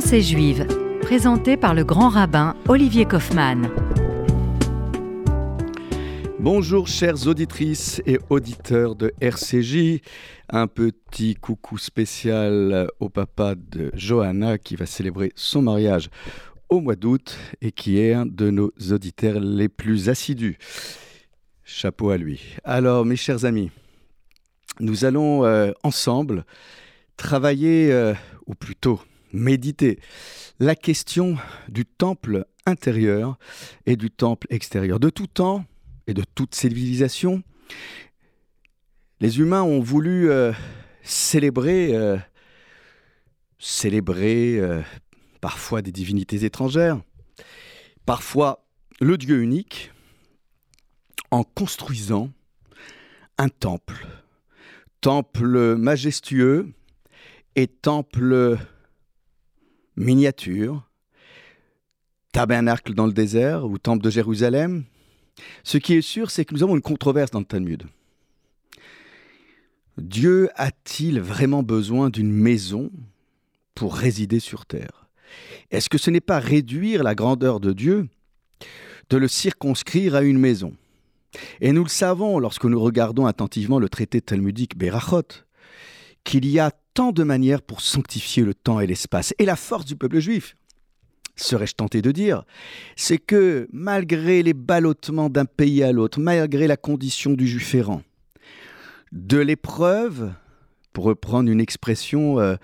Pensée juive, présenté par le grand rabbin Olivier Kaufmann. Bonjour chères auditrices et auditeurs de RCJ. Un petit coucou spécial au papa de Johanna qui va célébrer son mariage au mois d'août et qui est un de nos auditeurs les plus assidus. Chapeau à lui. Alors mes chers amis, nous allons euh, ensemble travailler, euh, ou plutôt méditer la question du temple intérieur et du temple extérieur. De tout temps et de toute civilisation, les humains ont voulu euh, célébrer, euh, célébrer euh, parfois des divinités étrangères, parfois le Dieu unique, en construisant un temple, temple majestueux et temple miniature, tabernacle dans le désert ou temple de Jérusalem. Ce qui est sûr, c'est que nous avons une controverse dans le Talmud. Dieu a-t-il vraiment besoin d'une maison pour résider sur terre? Est-ce que ce n'est pas réduire la grandeur de Dieu de le circonscrire à une maison? Et nous le savons lorsque nous regardons attentivement le traité talmudique Berachot, qu'il y a de manières pour sanctifier le temps et l'espace. Et la force du peuple juif, serais-je tenté de dire, c'est que malgré les ballottements d'un pays à l'autre, malgré la condition du juif errant, de l'épreuve, pour reprendre une expression euh,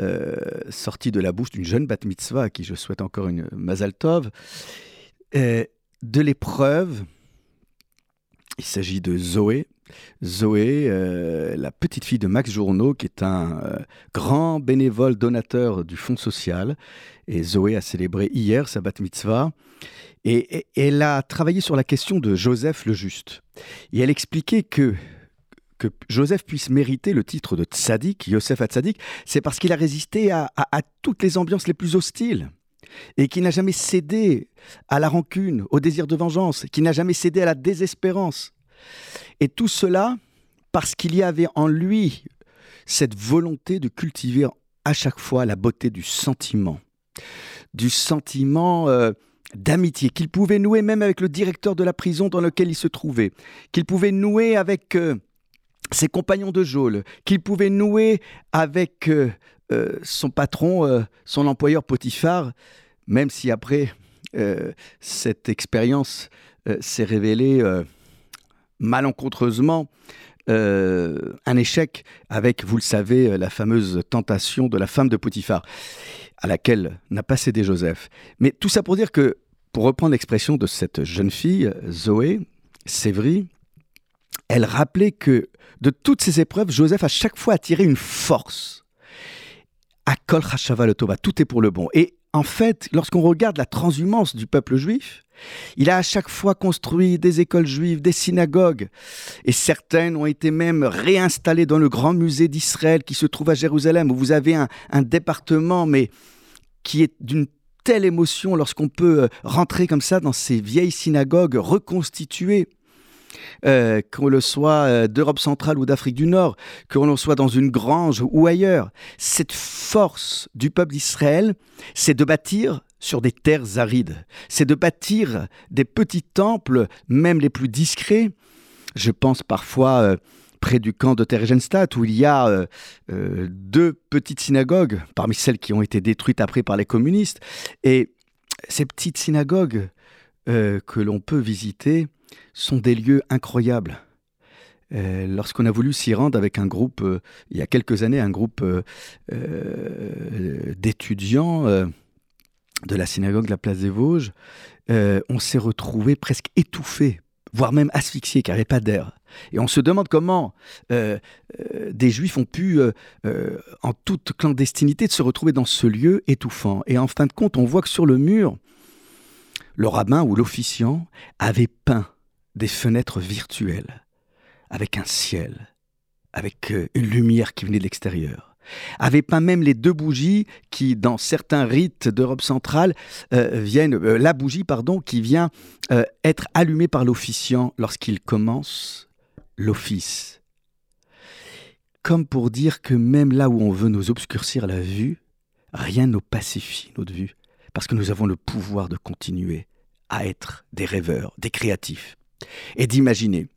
euh, sortie de la bouche d'une jeune bat mitzvah, à qui je souhaite encore une mazal tov, euh, de l'épreuve, il s'agit de Zoé, Zoé, euh, la petite fille de Max Journeau, qui est un euh, grand bénévole donateur du Fonds social. Et Zoé a célébré hier sa bat mitzvah. Et, elle a travaillé sur la question de Joseph le Juste. Et elle expliquait que que Joseph puisse mériter le titre de tzaddik, Yosef à tzaddik, c'est parce qu'il a résisté à, à, toutes les ambiances les plus hostiles et qui n'a jamais cédé à la rancune, au désir de vengeance, qui n'a jamais cédé à la désespérance. Et tout cela parce qu'il y avait en lui cette volonté de cultiver à chaque fois la beauté du sentiment, du sentiment euh, d'amitié qu'il pouvait nouer même avec le directeur de la prison dans lequel il se trouvait, qu'il pouvait nouer avec euh, ses compagnons de geôle, qu'il pouvait nouer avec euh, son patron, son employeur Potiphar, même si après cette expérience s'est révélée malencontreusement euh, un échec avec, vous le savez, euh, la fameuse tentation de la femme de Potiphar, à laquelle n'a pas cédé Joseph. Mais tout ça pour dire que, pour reprendre l'expression de cette jeune fille, Zoé, Sévry, elle rappelait que de toutes ces épreuves, Joseph a chaque fois attiré une force. À Kol le tout est pour le bon. Et en fait, lorsqu'on regarde la transhumance du peuple juif, il a à chaque fois construit des écoles juives, des synagogues, et certaines ont été même réinstallées dans le grand musée d'Israël qui se trouve à Jérusalem, où vous avez un, département, mais qui est d'une telle émotion lorsqu'on peut euh, rentrer comme ça dans ces vieilles synagogues reconstituées. Euh, qu'on le soit euh, d'Europe centrale ou d'Afrique du Nord, qu'on le soit dans une grange ou ailleurs. Cette force du peuple d'Israël, c'est de bâtir sur des terres arides, c'est de bâtir des petits temples, même les plus discrets. Je pense parfois euh, près du camp de Theresienstadt, où il y a deux petites synagogues, parmi celles qui ont été détruites après par les communistes. Et ces petites synagogues que l'on peut visiter, sont des lieux incroyables. Euh, lorsqu'on a voulu s'y rendre avec un groupe, euh, il y a quelques années, un groupe euh, d'étudiants de la synagogue de la place des Vosges, on s'est retrouvé presque étouffé, voire même asphyxié, car il n'y avait pas d'air. Et on se demande comment des juifs ont pu, en toute clandestinité, de se retrouver dans ce lieu étouffant. Et en fin de compte, on voit que sur le mur, le rabbin ou l'officiant avait peint des fenêtres virtuelles, avec un ciel, avec euh, une lumière qui venait de l'extérieur, avait pas même les deux bougies qui, dans certains rites d'Europe centrale, euh, viennent, euh, la bougie, pardon, qui vient être allumée par l'officiant lorsqu'il commence l'office. Comme pour dire que même là où on veut nous obscurcir la vue, rien ne pacifie notre vue, parce que nous avons le pouvoir de continuer à être des rêveurs, des créatifs, et d'imaginer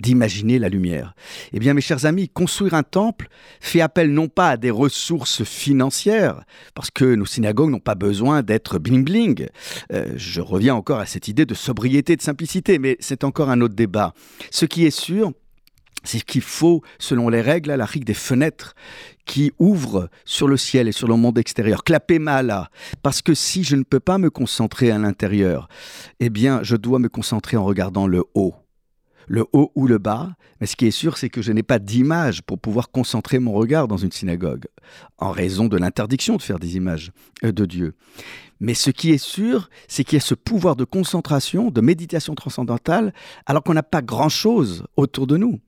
d'imaginer la lumière. Eh bien, mes chers amis, construire un temple fait appel non pas à des ressources financières, parce que nos synagogues n'ont pas besoin d'être bling-bling. Euh, je reviens encore à cette idée de sobriété, de simplicité, mais c'est encore un autre débat. Ce qui est sûr, c'est qu'il faut, selon les règles, à la rigue des fenêtres qui ouvrent sur le ciel et sur le monde extérieur. Clapez là, parce que si je ne peux pas me concentrer à l'intérieur, eh bien, je dois me concentrer en regardant le haut le haut ou le bas, mais ce qui est sûr, c'est que je n'ai pas d'image pour pouvoir concentrer mon regard dans une synagogue, en raison de l'interdiction de faire des images euh, de Dieu. Mais ce qui est sûr, c'est qu'il y a ce pouvoir de concentration, de méditation transcendantale, alors qu'on n'a pas grand-chose autour de nous.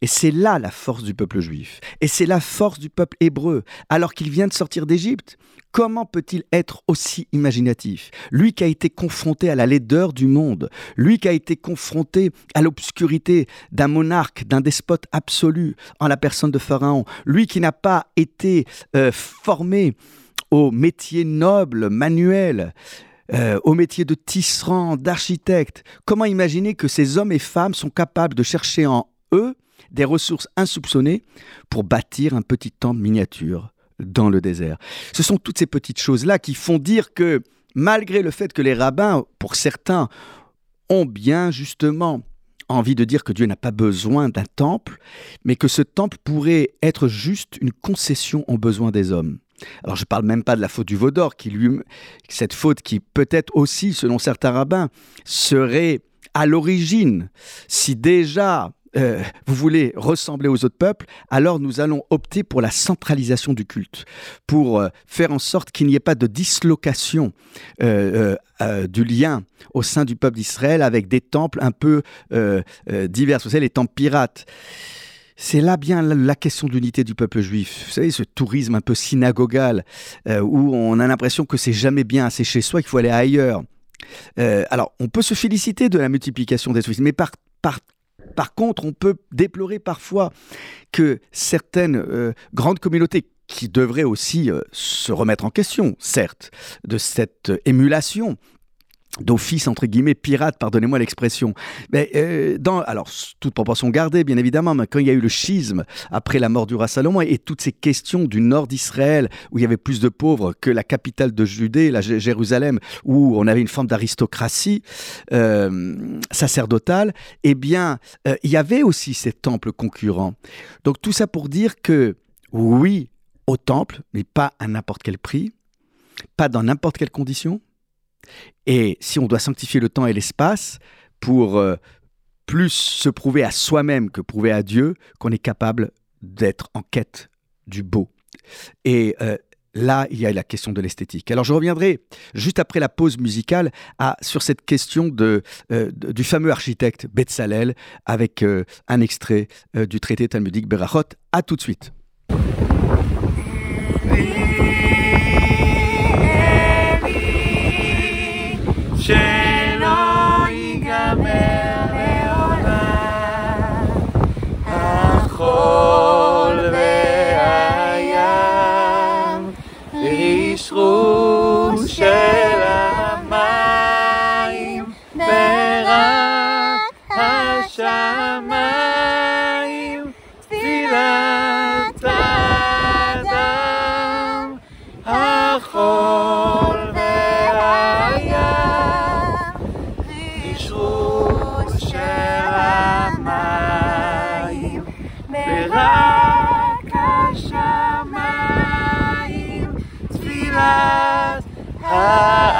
Et c'est là la force du peuple juif. Et c'est la force du peuple hébreu. Alors qu'il vient de sortir d'Égypte, comment peut-il être aussi imaginatif? Lui qui a été confronté à la laideur du monde, lui qui a été confronté à l'obscurité d'un monarque, d'un despote absolu en la personne de Pharaon, lui qui n'a pas été euh, formé au métier noble, manuel, euh, au métier de tisserand, d'architecte. Comment imaginer que ces hommes et femmes sont capables de chercher en eux des ressources insoupçonnées pour bâtir un petit temple miniature dans le désert. Ce sont toutes ces petites choses-là qui font dire que malgré le fait que les rabbins, pour certains, ont bien justement envie de dire que Dieu n'a pas besoin d'un temple, mais que ce temple pourrait être juste une concession aux besoins des hommes. Alors je ne parle même pas de la faute du Vaudor, qui lui, cette faute qui peut-être aussi, selon certains rabbins, serait à l'origine, si déjà euh, vous voulez ressembler aux autres peuples, alors nous allons opter pour la centralisation du culte, pour euh, faire en sorte qu'il n'y ait pas de dislocation euh, du lien au sein du peuple d'Israël avec des temples un peu divers, vous savez, les temples pirates. C'est là bien la question de l'unité du peuple juif. Vous savez, ce tourisme un peu synagogal, où on a l'impression que c'est jamais bien assez chez soi, qu'il faut aller ailleurs. alors, on peut se féliciter de la multiplication des touristes, mais par, par par contre, on peut déplorer parfois que certaines euh, grandes communautés qui devraient aussi euh, se remettre en question, certes, de cette émulation d'office entre guillemets pirate, pardonnez-moi l'expression. Mais euh, dans alors toute proportion gardée bien évidemment, mais quand il y a eu le schisme après la mort du roi Salomon et, toutes ces questions du nord d'Israël où il y avait plus de pauvres que la capitale de Judée, la Jérusalem, où on avait une forme d'aristocratie euh, sacerdotale, eh bien euh, il y avait aussi ces temples concurrents. Donc tout ça pour dire que oui au temple, mais pas à n'importe quel prix, pas dans n'importe quelle condition et si on doit sanctifier le temps et l'espace pour euh, plus se prouver à soi-même que prouver à Dieu qu'on est capable d'être en quête du beau. Et euh, là, il y a la question de l'esthétique. Alors je reviendrai juste après la pause musicale sur cette question de, euh, du fameux architecte Betzalel avec un extrait du traité talmudique Berachot. À tout de suite. Ah.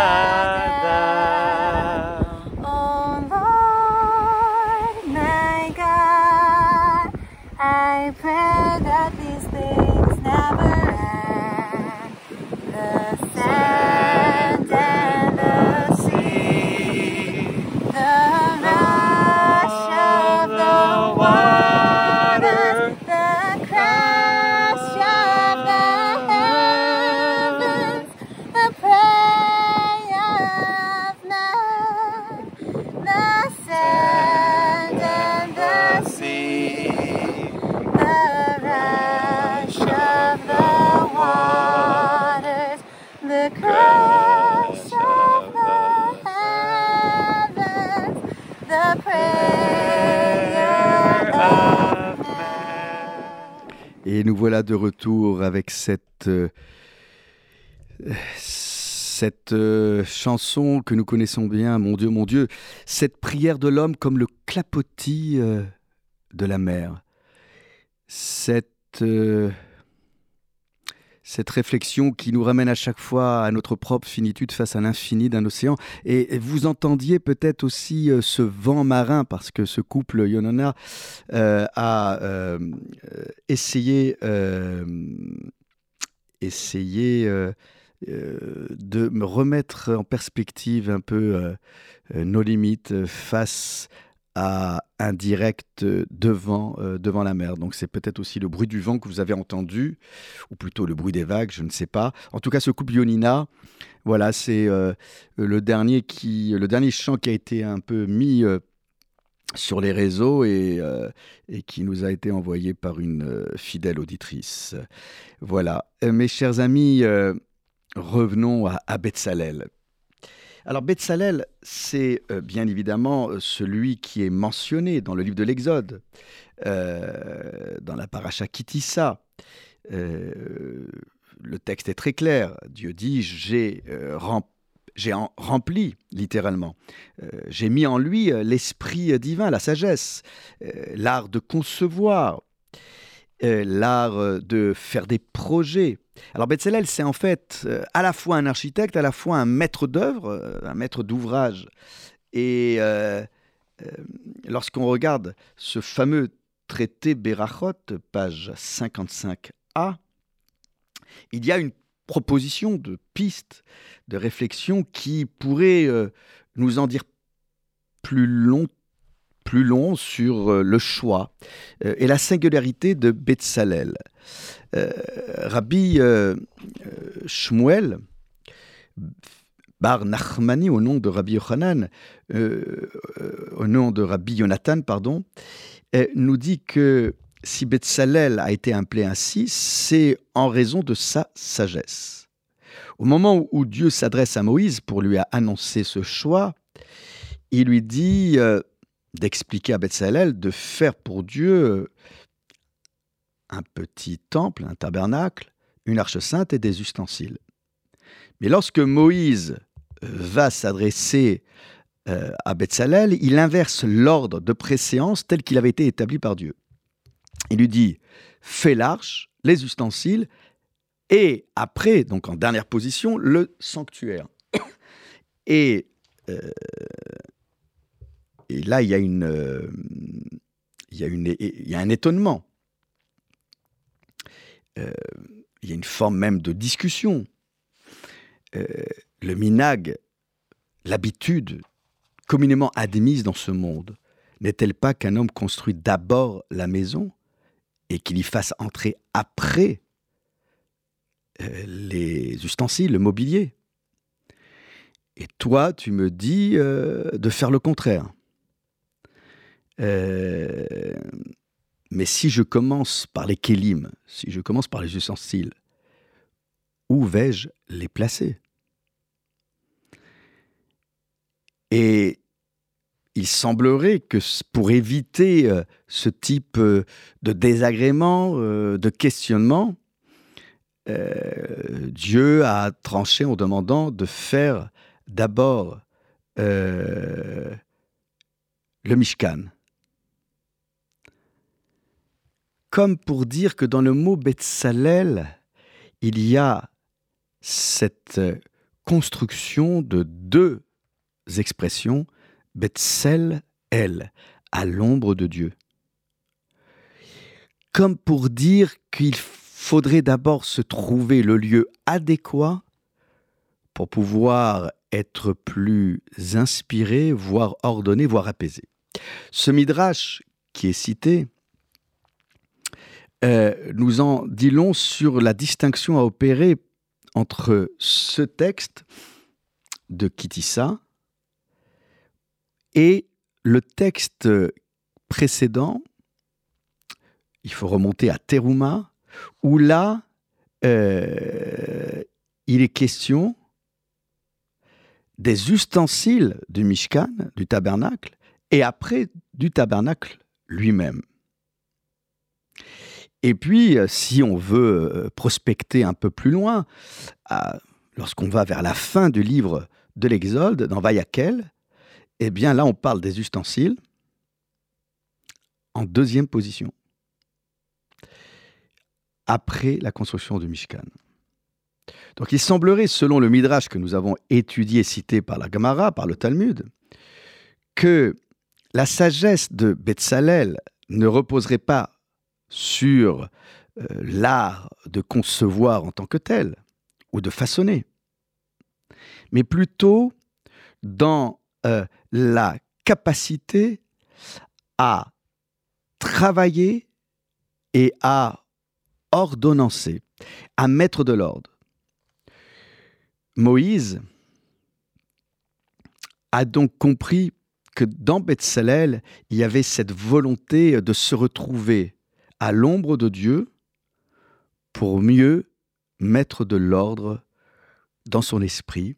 Et nous voilà de retour avec cette, euh, cette euh, chanson que nous connaissons bien, Mon Dieu, mon Dieu, cette prière de l'homme comme le clapotis euh, de la mer. Cette, cette réflexion qui nous ramène à chaque fois à notre propre finitude face à l'infini d'un océan. Et, vous entendiez peut-être aussi euh, ce vent marin, parce que ce couple Yonona euh, a euh, essayé, essayé de me remettre en perspective un peu nos limites face à un direct euh, devant, euh, devant la mer. Donc c'est peut-être aussi le bruit du vent que vous avez entendu, ou plutôt le bruit des vagues, je ne sais pas. En tout cas, ce couple Ionina, voilà, c'est euh, le, dernier le dernier chant qui a été un peu mis sur les réseaux et, et qui nous a été envoyé par une fidèle auditrice. Voilà. Mes chers amis, revenons à, à Betsalel. Alors Betsalel, c'est euh, bien évidemment euh, celui qui est mentionné dans le livre de l'Exode, euh, dans la paracha Kitissa. Le texte est très clair. Dieu dit J'ai rempli, littéralement. J'ai mis en lui l'esprit divin, la sagesse, l'art de concevoir, euh, l'art euh, de faire des projets. Alors Betzalel, c'est en fait euh, à la fois un architecte, à la fois un maître d'œuvre, un maître d'ouvrage. Et lorsqu'on regarde ce fameux traité Berachot, page 55a, il y a une proposition de piste, de réflexion qui pourrait nous en dire plus long, plus long sur euh, le choix euh, et la singularité de Betsalel. Euh, Rabbi Shmuel, Bar Nachmani au nom de Rabbi Yochanan, euh, euh, au nom de Rabbi Yonatan, pardon, nous dit que si Betsalel a été appelé ainsi, c'est en raison de sa sagesse. Au moment où- Dieu s'adresse à Moïse pour lui annoncer ce choix, il lui dit d'expliquer à Betsalel de faire pour Dieu un petit temple, un tabernacle, une arche sainte et des ustensiles. Mais lorsque Moïse euh, va s'adresser euh, à Betsalel, il inverse l'ordre de préséance tel qu'il avait été établi par Dieu. Il lui dit fais l'arche, les ustensiles, et après, donc en dernière position, le sanctuaire. Euh, et là, il y a un étonnement. Euh, il y a une forme même de discussion. Euh, le minag, l'habitude communément admise dans ce monde, n'est-elle pas qu'un homme construit d'abord la maison et qu'il y fasse entrer après euh, les ustensiles, le mobilier? Et toi, tu me dis de faire le contraire. Euh, mais si je commence par les kélim, si je commence par les ustensiles, où vais-je les placer? Et il semblerait que pour éviter euh, ce type euh, de désagrément, de questionnement, Dieu a tranché en demandant de faire d'abord le Mishkan. Comme pour dire que dans le mot Betsalel, il y a cette euh, construction de deux expressions, Betsel, elle, à l'ombre de Dieu. Comme pour dire qu'il faudrait d'abord se trouver le lieu adéquat pour pouvoir être plus inspiré, voire ordonné, voire apaisé. Ce midrash qui est cité euh, nous en dit sur la distinction à opérer entre ce texte de Kitissa et le texte précédent, il faut remonter à Teruma, où là, euh, il est question des ustensiles du Mishkan, du tabernacle, et après du tabernacle lui-même. Et puis, euh, si on veut euh, prospecter un peu plus loin, à- lorsqu'on va vers la fin du livre de l'Exode, dans Vayakel, eh bien là, on parle des ustensiles en deuxième position, après la construction du Mishkan. Donc il semblerait, selon le Midrash que nous avons étudié, cité par la Gemara, par le Talmud, que la sagesse de Betsalel ne reposerait pas sur euh, l'art de concevoir en tant que tel, ou de façonner, mais plutôt dans euh, la capacité à travailler et à ordonnancer, à mettre de l'ordre. Moïse a donc compris que dans Bethsalel, il y avait cette volonté de se retrouver à l'ombre de Dieu pour mieux mettre de l'ordre dans son esprit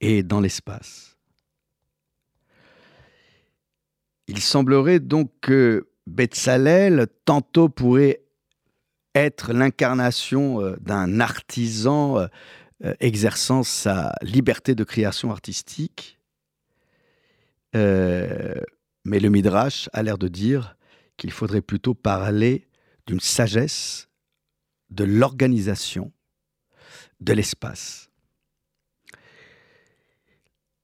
et dans l'espace. Il semblerait donc que Bethsalel tantôt pourrait être l'incarnation euh, d'un artisan euh, euh, exerçant sa liberté de création artistique, mais le Midrash a l'air de dire qu'il faudrait plutôt parler d'une sagesse de l'organisation de l'espace.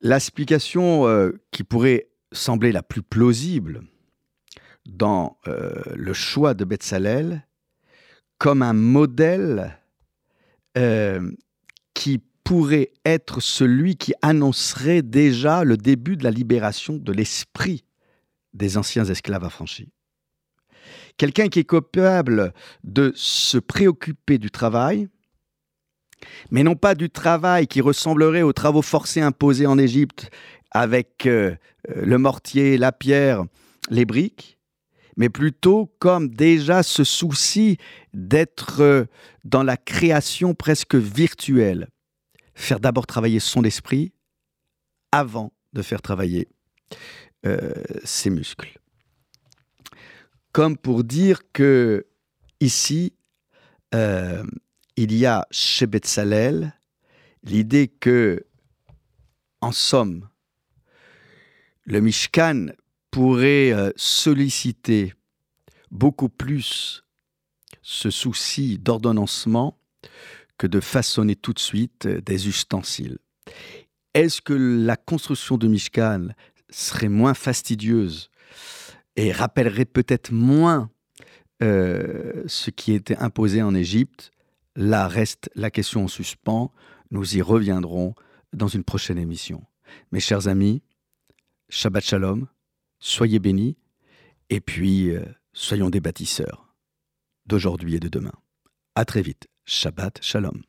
L'explication euh, qui pourrait sembler la plus plausible dans euh, le choix de Betsalel comme un modèle euh, qui pourrait être celui qui annoncerait déjà le début de la libération de l'esprit des anciens esclaves affranchis. Quelqu'un qui est capable de se préoccuper du travail, mais non pas du travail qui ressemblerait aux travaux forcés imposés en Égypte avec euh, le mortier, la pierre, les briques, mais plutôt comme déjà ce souci d'être euh, dans la création presque virtuelle. Faire d'abord travailler son esprit avant de faire travailler euh, ses muscles. Comme pour dire que ici, euh, il y a chez Betsalel l'idée que, en somme, le Mishkan pourrait euh, solliciter beaucoup plus ce souci d'ordonnancement que de façonner tout de suite euh, des ustensiles. Est-ce que la construction de Mishkan serait moins fastidieuse et rappellerait peut-être moins euh, ce qui était imposé en Égypte Là reste la question en suspens. Nous y reviendrons dans une prochaine émission. Mes chers amis, Shabbat Shalom, soyez bénis, et puis euh, soyons des bâtisseurs d'aujourd'hui et de demain. À très vite. Shabbat Shalom.